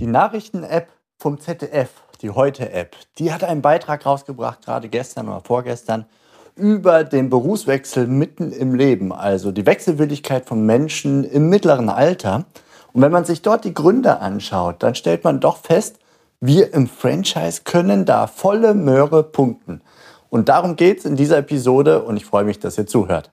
Die Nachrichten-App vom ZDF, die Heute-App, die hat einen Beitrag rausgebracht, gerade gestern oder vorgestern, über den Berufswechsel mitten im Leben, also die Wechselwilligkeit von Menschen im mittleren Alter. Und wenn man sich dort die Gründe anschaut, dann stellt man doch fest, wir im Franchise können da volle Möhre punkten. Und darum geht es in dieser Episode und ich freue mich, dass ihr zuhört.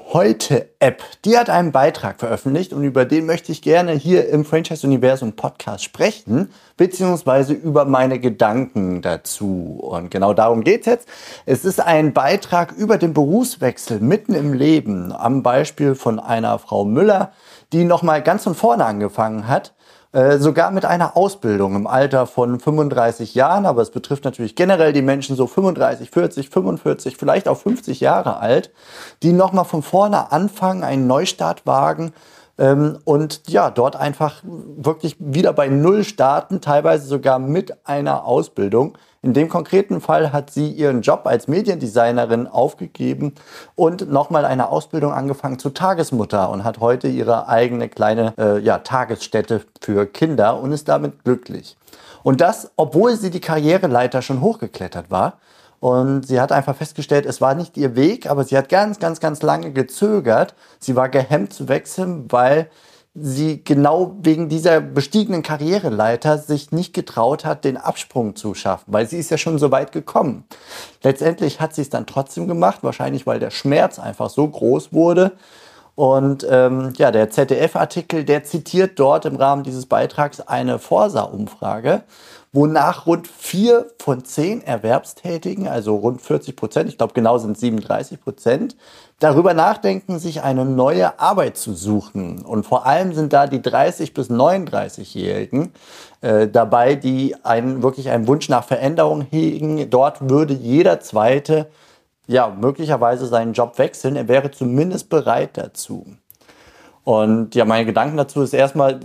Heute-App, die hat einen Beitrag veröffentlicht und über den möchte ich gerne hier im Franchise-Universum Podcast sprechen, beziehungsweise über meine Gedanken dazu. Und genau darum geht es jetzt. Es ist ein Beitrag über den Berufswechsel mitten im Leben, am Beispiel von einer Frau Müller, die nochmal ganz von vorne angefangen hat äh, sogar mit einer Ausbildung im Alter von 35 Jahren, aber es betrifft natürlich generell die Menschen so 35, 40, 45, vielleicht auch 50 Jahre alt, die nochmal von vorne anfangen, einen Neustart wagen ähm, und ja, dort einfach wirklich wieder bei Null starten, teilweise sogar mit einer Ausbildung in dem konkreten Fall hat sie ihren Job als Mediendesignerin aufgegeben und nochmal eine Ausbildung angefangen zur Tagesmutter und hat heute ihre eigene kleine äh, ja, Tagesstätte für Kinder und ist damit glücklich. Und das, obwohl sie die Karriereleiter schon hochgeklettert war. Und sie hat einfach festgestellt, es war nicht ihr Weg, aber sie hat ganz, ganz, ganz lange gezögert. Sie war gehemmt zu wechseln, weil sie genau wegen dieser bestiegenen Karriereleiter sich nicht getraut hat, den Absprung zu schaffen, weil sie ist ja schon so weit gekommen. Letztendlich hat sie es dann trotzdem gemacht, wahrscheinlich weil der Schmerz einfach so groß wurde. Und ähm, ja, der ZDF-Artikel, der zitiert dort im Rahmen dieses Beitrags eine Forsa-Umfrage wonach rund vier von zehn Erwerbstätigen, also rund 40 Prozent, ich glaube genau sind 37 Prozent, darüber nachdenken, sich eine neue Arbeit zu suchen. Und vor allem sind da die 30 bis 39-Jährigen äh, dabei, die einen, wirklich einen Wunsch nach Veränderung hegen. Dort würde jeder Zweite ja möglicherweise seinen Job wechseln. Er wäre zumindest bereit dazu. Und ja, meine Gedanken dazu ist erstmal,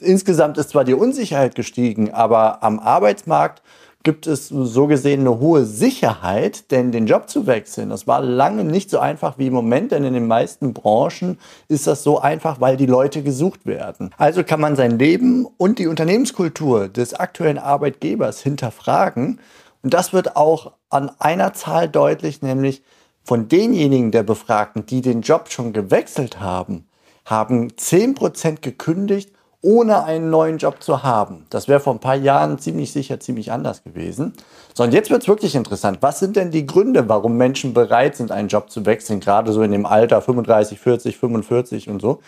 insgesamt ist zwar die Unsicherheit gestiegen, aber am Arbeitsmarkt gibt es so gesehen eine hohe Sicherheit, denn den Job zu wechseln, das war lange nicht so einfach wie im Moment, denn in den meisten Branchen ist das so einfach, weil die Leute gesucht werden. Also kann man sein Leben und die Unternehmenskultur des aktuellen Arbeitgebers hinterfragen. Und das wird auch an einer Zahl deutlich, nämlich von denjenigen der Befragten, die den Job schon gewechselt haben, haben 10% gekündigt, ohne einen neuen Job zu haben. Das wäre vor ein paar Jahren ziemlich sicher ziemlich anders gewesen. So, und jetzt wird es wirklich interessant. Was sind denn die Gründe, warum Menschen bereit sind, einen Job zu wechseln, gerade so in dem Alter 35, 40, 45 und so?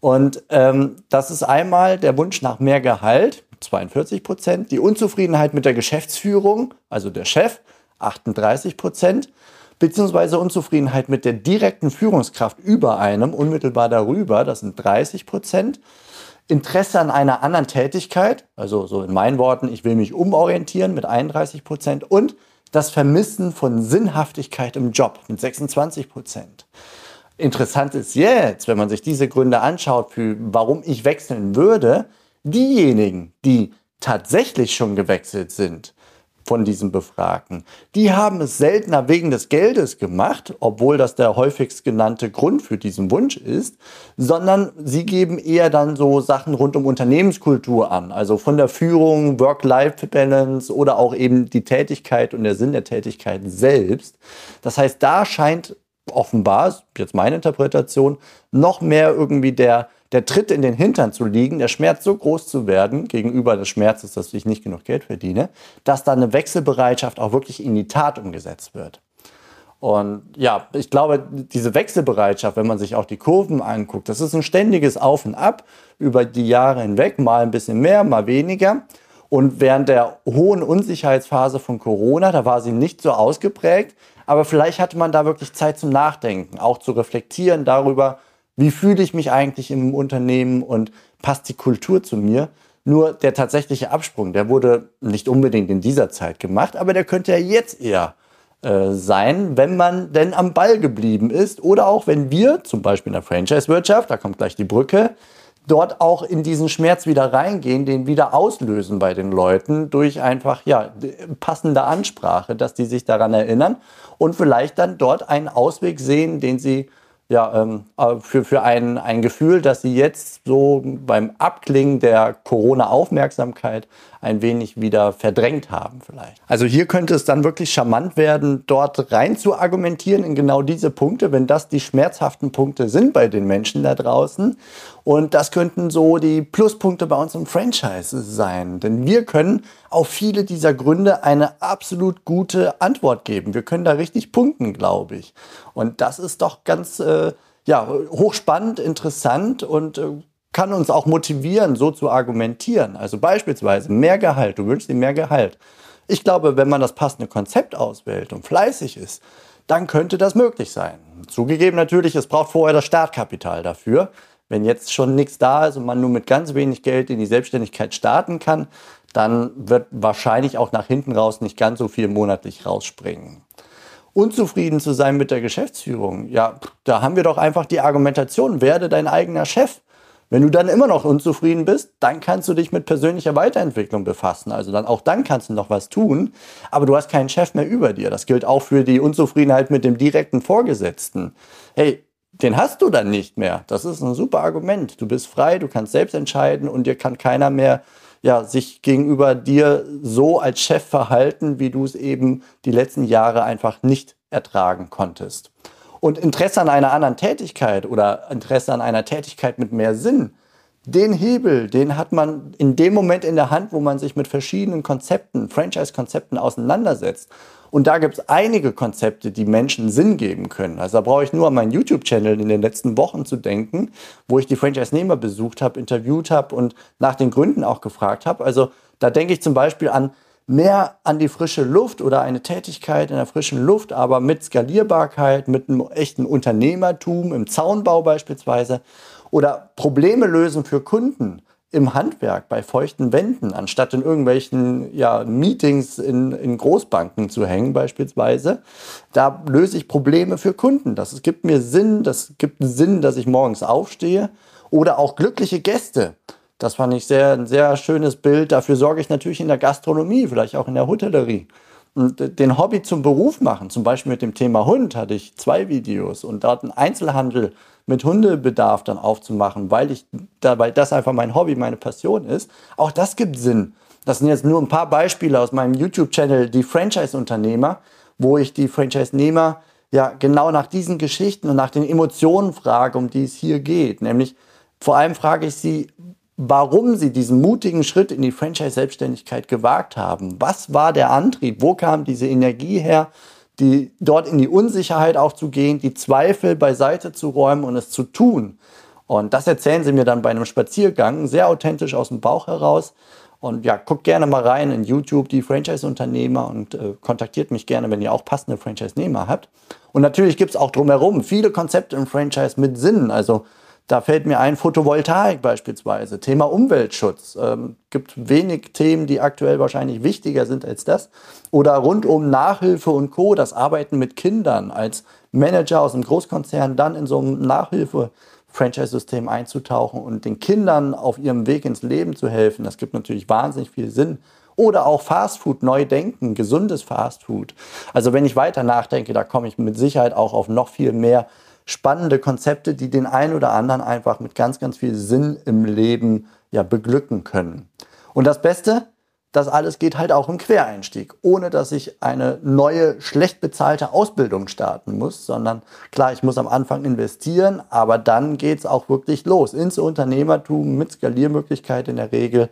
Und ähm, das ist einmal der Wunsch nach mehr Gehalt, 42 Prozent, die Unzufriedenheit mit der Geschäftsführung, also der Chef, 38 Prozent, beziehungsweise Unzufriedenheit mit der direkten Führungskraft über einem, unmittelbar darüber, das sind 30 Prozent. Interesse an einer anderen Tätigkeit, also so in meinen Worten, ich will mich umorientieren mit 31 Prozent und das Vermissen von Sinnhaftigkeit im Job mit 26 Prozent. Interessant ist jetzt, wenn man sich diese Gründe anschaut, für warum ich wechseln würde, diejenigen, die tatsächlich schon gewechselt sind, von diesen Befragten. Die haben es seltener wegen des Geldes gemacht, obwohl das der häufigst genannte Grund für diesen Wunsch ist, sondern sie geben eher dann so Sachen rund um Unternehmenskultur an, also von der Führung, Work-Life-Balance oder auch eben die Tätigkeit und der Sinn der Tätigkeit selbst. Das heißt, da scheint offenbar, jetzt meine Interpretation, noch mehr irgendwie der der Tritt in den Hintern zu liegen, der Schmerz so groß zu werden gegenüber des Schmerzes, dass ich nicht genug Geld verdiene, dass da eine Wechselbereitschaft auch wirklich in die Tat umgesetzt wird. Und ja, ich glaube, diese Wechselbereitschaft, wenn man sich auch die Kurven anguckt, das ist ein ständiges Auf und Ab über die Jahre hinweg, mal ein bisschen mehr, mal weniger. Und während der hohen Unsicherheitsphase von Corona, da war sie nicht so ausgeprägt, aber vielleicht hatte man da wirklich Zeit zum Nachdenken, auch zu reflektieren darüber, wie fühle ich mich eigentlich im Unternehmen und passt die Kultur zu mir? Nur der tatsächliche Absprung, der wurde nicht unbedingt in dieser Zeit gemacht, aber der könnte ja jetzt eher äh, sein, wenn man denn am Ball geblieben ist oder auch wenn wir, zum Beispiel in der Franchise-Wirtschaft, da kommt gleich die Brücke, dort auch in diesen Schmerz wieder reingehen, den wieder auslösen bei den Leuten durch einfach ja passende Ansprache, dass die sich daran erinnern und vielleicht dann dort einen Ausweg sehen, den sie ja, ähm, äh, für, für ein, ein Gefühl, dass sie jetzt so beim Abklingen der Corona-Aufmerksamkeit ein wenig wieder verdrängt haben vielleicht. Also hier könnte es dann wirklich charmant werden, dort rein zu argumentieren in genau diese Punkte, wenn das die schmerzhaften Punkte sind bei den Menschen da draußen. Und das könnten so die Pluspunkte bei uns im Franchise sein. Denn wir können auf viele dieser Gründe eine absolut gute Antwort geben. Wir können da richtig punkten, glaube ich. Und das ist doch ganz äh, ja, hochspannend, interessant und äh, kann uns auch motivieren, so zu argumentieren. Also beispielsweise mehr Gehalt, du wünschst dir mehr Gehalt. Ich glaube, wenn man das passende Konzept auswählt und fleißig ist, dann könnte das möglich sein. Zugegeben natürlich, es braucht vorher das Startkapital dafür. Wenn jetzt schon nichts da ist und man nur mit ganz wenig Geld in die Selbstständigkeit starten kann, dann wird wahrscheinlich auch nach hinten raus nicht ganz so viel monatlich rausspringen. Unzufrieden zu sein mit der Geschäftsführung, ja, da haben wir doch einfach die Argumentation, werde dein eigener Chef. Wenn du dann immer noch unzufrieden bist, dann kannst du dich mit persönlicher Weiterentwicklung befassen. Also dann auch dann kannst du noch was tun, aber du hast keinen Chef mehr über dir. Das gilt auch für die Unzufriedenheit mit dem direkten Vorgesetzten. Hey, den hast du dann nicht mehr. Das ist ein super Argument. Du bist frei, du kannst selbst entscheiden und dir kann keiner mehr ja, sich gegenüber dir so als Chef verhalten, wie du es eben die letzten Jahre einfach nicht ertragen konntest. Und Interesse an einer anderen Tätigkeit oder Interesse an einer Tätigkeit mit mehr Sinn, den Hebel, den hat man in dem Moment in der Hand, wo man sich mit verschiedenen Konzepten, Franchise-Konzepten auseinandersetzt. Und da gibt es einige Konzepte, die Menschen Sinn geben können. Also da brauche ich nur an meinen YouTube-Channel in den letzten Wochen zu denken, wo ich die Franchise-Nehmer besucht habe, interviewt habe und nach den Gründen auch gefragt habe. Also da denke ich zum Beispiel an mehr an die frische Luft oder eine Tätigkeit in der frischen Luft, aber mit Skalierbarkeit, mit einem echten Unternehmertum im Zaunbau beispielsweise oder Probleme lösen für Kunden im Handwerk bei feuchten Wänden, anstatt in irgendwelchen ja, Meetings in, in Großbanken zu hängen beispielsweise. Da löse ich Probleme für Kunden. Das gibt mir Sinn, das gibt Sinn, dass ich morgens aufstehe. Oder auch glückliche Gäste. Das fand ich sehr, ein sehr schönes Bild. Dafür sorge ich natürlich in der Gastronomie, vielleicht auch in der Hotellerie. Und den Hobby zum Beruf machen, zum Beispiel mit dem Thema Hund, hatte ich zwei Videos und dort einen Einzelhandel mit Hundebedarf dann aufzumachen, weil ich, da, weil das einfach mein Hobby, meine Passion ist. Auch das gibt Sinn. Das sind jetzt nur ein paar Beispiele aus meinem YouTube-Channel, die Franchise-Unternehmer, wo ich die Franchise-Nehmer ja genau nach diesen Geschichten und nach den Emotionen frage, um die es hier geht. Nämlich vor allem frage ich sie, warum sie diesen mutigen Schritt in die Franchise-Selbstständigkeit gewagt haben. Was war der Antrieb? Wo kam diese Energie her, die dort in die Unsicherheit auch zu gehen, die Zweifel beiseite zu räumen und es zu tun? Und das erzählen sie mir dann bei einem Spaziergang, sehr authentisch aus dem Bauch heraus. Und ja, guckt gerne mal rein in YouTube, die Franchise-Unternehmer und äh, kontaktiert mich gerne, wenn ihr auch passende Franchise-Nehmer habt. Und natürlich gibt es auch drumherum viele Konzepte im Franchise mit Sinn. Also da fällt mir ein Photovoltaik beispielsweise, Thema Umweltschutz. Ähm, gibt wenig Themen, die aktuell wahrscheinlich wichtiger sind als das. Oder rund um Nachhilfe und Co., das Arbeiten mit Kindern als Manager aus einem Großkonzern dann in so einem Nachhilfe-Franchise-System einzutauchen und den Kindern auf ihrem Weg ins Leben zu helfen. Das gibt natürlich wahnsinnig viel Sinn. Oder auch Fastfood neu denken, gesundes Fastfood. Also wenn ich weiter nachdenke, da komme ich mit Sicherheit auch auf noch viel mehr spannende Konzepte, die den einen oder anderen einfach mit ganz, ganz viel Sinn im Leben ja beglücken können. Und das Beste, das alles geht halt auch im Quereinstieg, ohne dass ich eine neue, schlecht bezahlte Ausbildung starten muss, sondern klar, ich muss am Anfang investieren, aber dann geht es auch wirklich los ins Unternehmertum mit Skaliermöglichkeit in der Regel.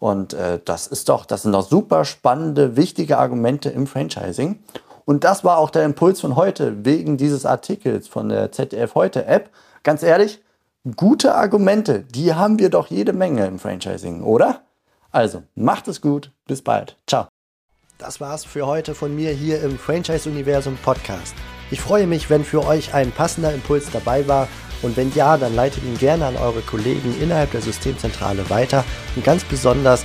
Und äh, das ist doch, das sind doch super spannende, wichtige Argumente im Franchising. Und das war auch der Impuls von heute, wegen dieses Artikels von der ZDF Heute App. Ganz ehrlich, gute Argumente, die haben wir doch jede Menge im Franchising, oder? Also, macht es gut, bis bald. Ciao. Das war's für heute von mir hier im Franchise Universum Podcast. Ich freue mich, wenn für euch ein passender Impuls dabei war Und wenn ja, dann leitet ihn gerne an eure Kollegen innerhalb der Systemzentrale weiter. Und ganz besonders